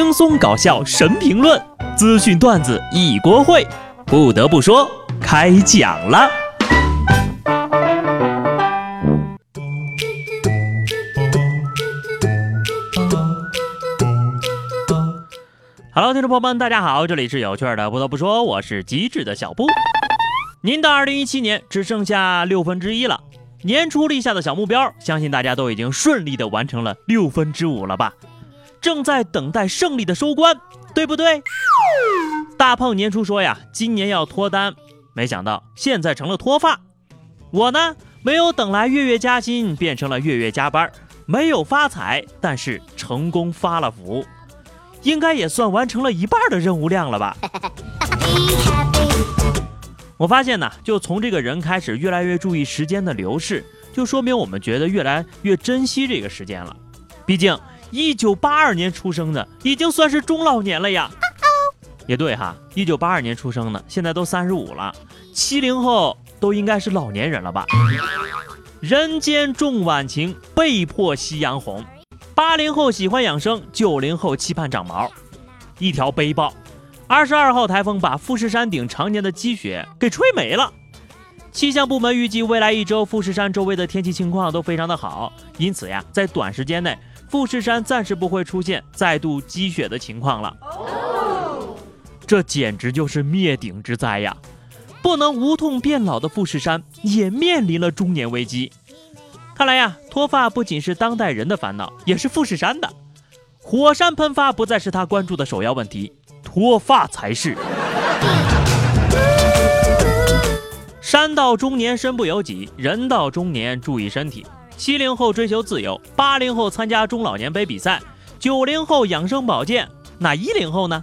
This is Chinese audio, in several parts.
轻松搞笑神评论，资讯段子一锅烩。不得不说，开讲了。Hello，听众朋友们，大家好，这里是有趣的。不得不说，我是机智的小布。您的二零一七年只剩下六分之一了。年初立下的小目标，相信大家都已经顺利的完成了六分之五了吧？正在等待胜利的收官，对不对？大胖年初说呀，今年要脱单，没想到现在成了脱发。我呢，没有等来月月加薪，变成了月月加班，没有发财，但是成功发了福，应该也算完成了一半的任务量了吧？我发现呢，就从这个人开始越来越注意时间的流逝，就说明我们觉得越来越珍惜这个时间了。毕竟，一九八二年出生的已经算是中老年了呀。也对哈，一九八二年出生的现在都三十五了，七零后都应该是老年人了吧？人间重晚晴，被迫夕阳红。八零后喜欢养生，九零后期盼长毛。一条背包。二十二号台风把富士山顶常年的积雪给吹没了。气象部门预计未来一周富士山周围的天气情况都非常的好，因此呀，在短时间内富士山暂时不会出现再度积雪的情况了。这简直就是灭顶之灾呀！不能无痛变老的富士山也面临了中年危机。看来呀，脱发不仅是当代人的烦恼，也是富士山的。火山喷发不再是他关注的首要问题。脱发才是。山到中年身不由己，人到中年注意身体。七零后追求自由，八零后参加中老年杯比赛，九零后养生保健，那一零后呢？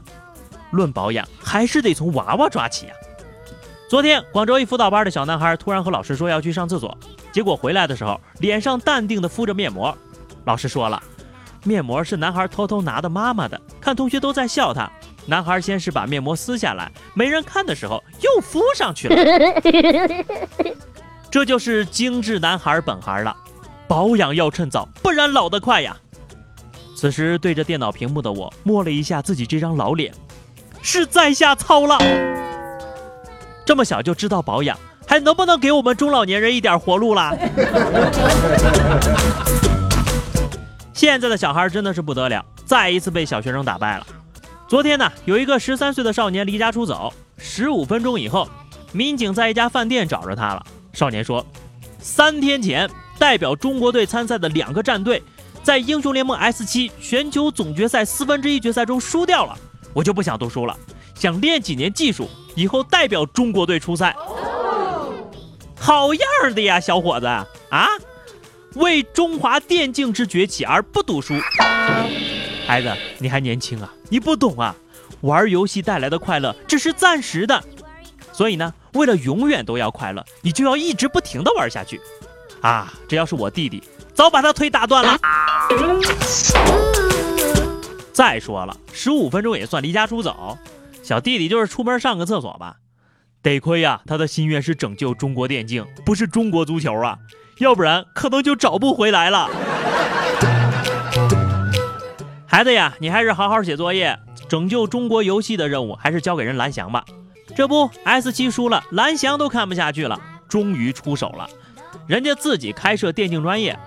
论保养，还是得从娃娃抓起呀。昨天，广州一辅导班的小男孩突然和老师说要去上厕所，结果回来的时候，脸上淡定的敷着面膜。老师说了，面膜是男孩偷偷拿的妈妈的，看同学都在笑他。男孩先是把面膜撕下来，没人看的时候又敷上去了。这就是精致男孩本行了，保养要趁早，不然老得快呀。此时对着电脑屏幕的我摸了一下自己这张老脸，是在下操了。这么小就知道保养，还能不能给我们中老年人一点活路啦？现在的小孩真的是不得了，再一次被小学生打败了。昨天呢，有一个十三岁的少年离家出走，十五分钟以后，民警在一家饭店找着他了。少年说，三天前代表中国队参赛的两个战队，在英雄联盟 S 七全球总决赛四分之一决赛中输掉了，我就不想读书了，想练几年技术，以后代表中国队出赛。好样的呀，小伙子啊！为中华电竞之崛起而不读书。孩子，你还年轻啊，你不懂啊，玩游戏带来的快乐只是暂时的，所以呢，为了永远都要快乐，你就要一直不停的玩下去。啊，这要是我弟弟，早把他腿打断了。再说了，十五分钟也算离家出走，小弟弟就是出门上个厕所吧。得亏呀，他的心愿是拯救中国电竞，不是中国足球啊，要不然可能就找不回来了。孩子呀，你还是好好写作业，拯救中国游戏的任务还是交给人蓝翔吧。这不，S 七输了，蓝翔都看不下去了，终于出手了。人家自己开设电竞专业。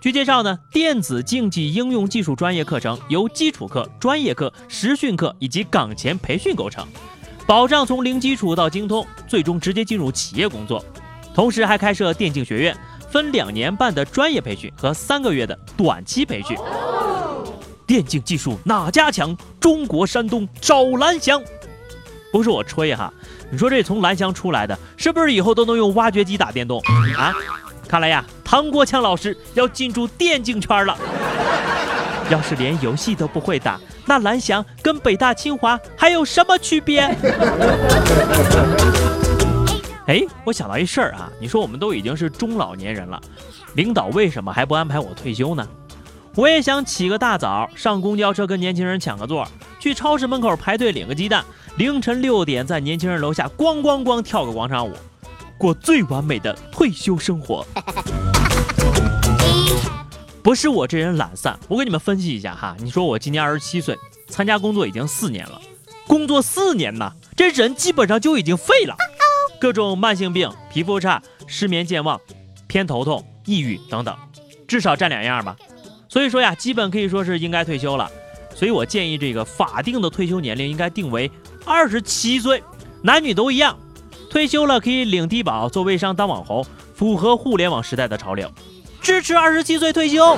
据介绍呢，电子竞技应用技术专业课程由基础课、专业课、实训课以及岗前培训构成，保障从零基础到精通，最终直接进入企业工作。同时还开设电竞学院，分两年半的专业培训和三个月的短期培训。电竞技术哪家强？中国山东找蓝翔，不是我吹哈。你说这从蓝翔出来的，是不是以后都能用挖掘机打电动啊？看来呀，唐国强老师要进驻电竞圈了。要是连游戏都不会打，那蓝翔跟北大清华还有什么区别？哎，我想到一事儿啊，你说我们都已经是中老年人了，领导为什么还不安排我退休呢？我也想起个大早，上公交车跟年轻人抢个座，去超市门口排队领个鸡蛋，凌晨六点在年轻人楼下咣咣咣跳个广场舞，过最完美的退休生活。不是我这人懒散，我给你们分析一下哈。你说我今年二十七岁，参加工作已经四年了，工作四年呢，这人基本上就已经废了，各种慢性病、皮肤差、失眠、健忘、偏头痛、抑郁等等，至少占两样吧。所以说呀，基本可以说是应该退休了。所以我建议这个法定的退休年龄应该定为二十七岁，男女都一样。退休了可以领低保、做微商、当网红，符合互联网时代的潮流。支持二十七岁退休。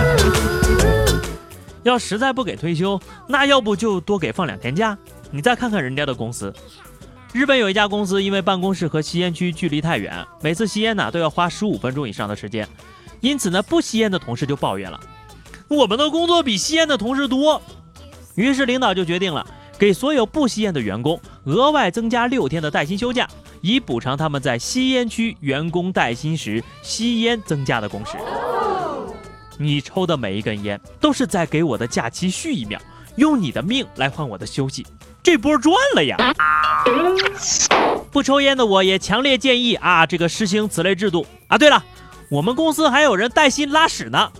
要实在不给退休，那要不就多给放两天假。你再看看人家的公司，日本有一家公司，因为办公室和吸烟区距离太远，每次吸烟呢都要花十五分钟以上的时间，因此呢不吸烟的同事就抱怨了，我们的工作比吸烟的同事多。于是领导就决定了。给所有不吸烟的员工额外增加六天的带薪休假，以补偿他们在吸烟区员工带薪时吸烟增加的工时。你抽的每一根烟都是在给我的假期续一秒，用你的命来换我的休息，这波赚了呀！不抽烟的我也强烈建议啊，这个实行此类制度啊。对了，我们公司还有人带薪拉屎呢，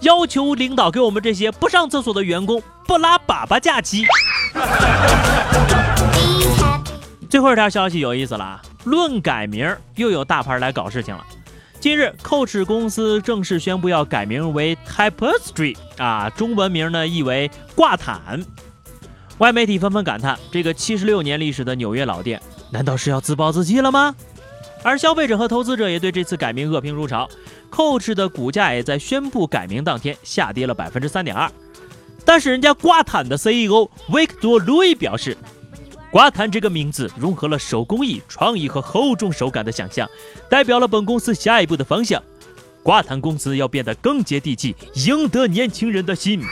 要求领导给我们这些不上厕所的员工不拉粑粑假期。最后一条消息有意思了啊！论改名，又有大牌来搞事情了。近日，Coach 公司正式宣布要改名为 Tapestry 啊，中文名呢译为挂毯。外媒体纷纷感叹：这个七十六年历史的纽约老店，难道是要自暴自弃了吗？而消费者和投资者也对这次改名恶评如潮，Coach 的股价也在宣布改名当天下跌了百分之三点二。但是人家挂毯的 CEO 维克多·路易表示，挂毯这个名字融合了手工艺、创意和厚重手感的想象，代表了本公司下一步的方向。挂毯公司要变得更接地气，赢得年轻人的心。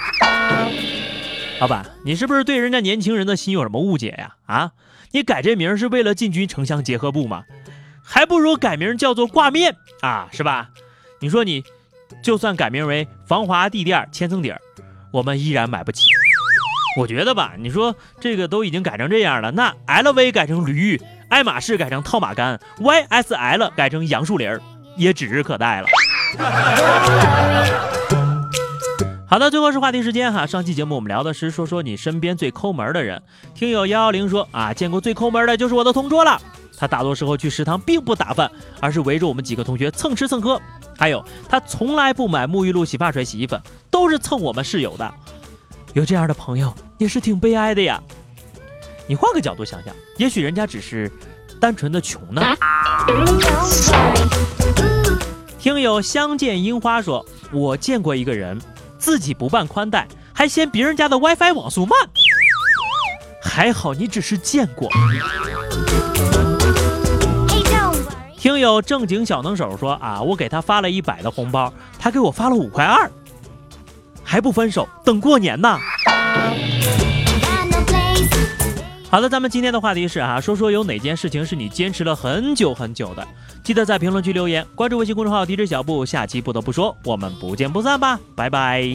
老板，你是不是对人家年轻人的心有什么误解呀？啊，你改这名是为了进军城乡结合部吗？还不如改名叫做挂面啊，是吧？你说你，就算改名为防滑地垫千层底儿。我们依然买不起。我觉得吧，你说这个都已经改成这样了，那 LV 改成驴，爱马仕改成套马杆，YSL 改成杨树林儿，也指日可待了。好的，最后是话题时间哈。上期节目我们聊的是说说你身边最抠门的人。听友幺幺零说啊，见过最抠门的就是我的同桌了。他大多时候去食堂并不打饭，而是围着我们几个同学蹭吃蹭喝。还有，他从来不买沐浴露、洗发水、洗衣粉，都是蹭我们室友的。有这样的朋友也是挺悲哀的呀。你换个角度想想，也许人家只是单纯的穷呢。听友相见樱花说，我见过一个人，自己不办宽带，还嫌别人家的 WiFi 网速慢。还好你只是见过。听友正经小能手说啊，我给他发了一百的红包，他给我发了五块二，还不分手，等过年呢。好的，咱们今天的话题是啊，说说有哪件事情是你坚持了很久很久的，记得在评论区留言，关注微信公众号 DJ 小布，下期不得不说，我们不见不散吧，拜拜。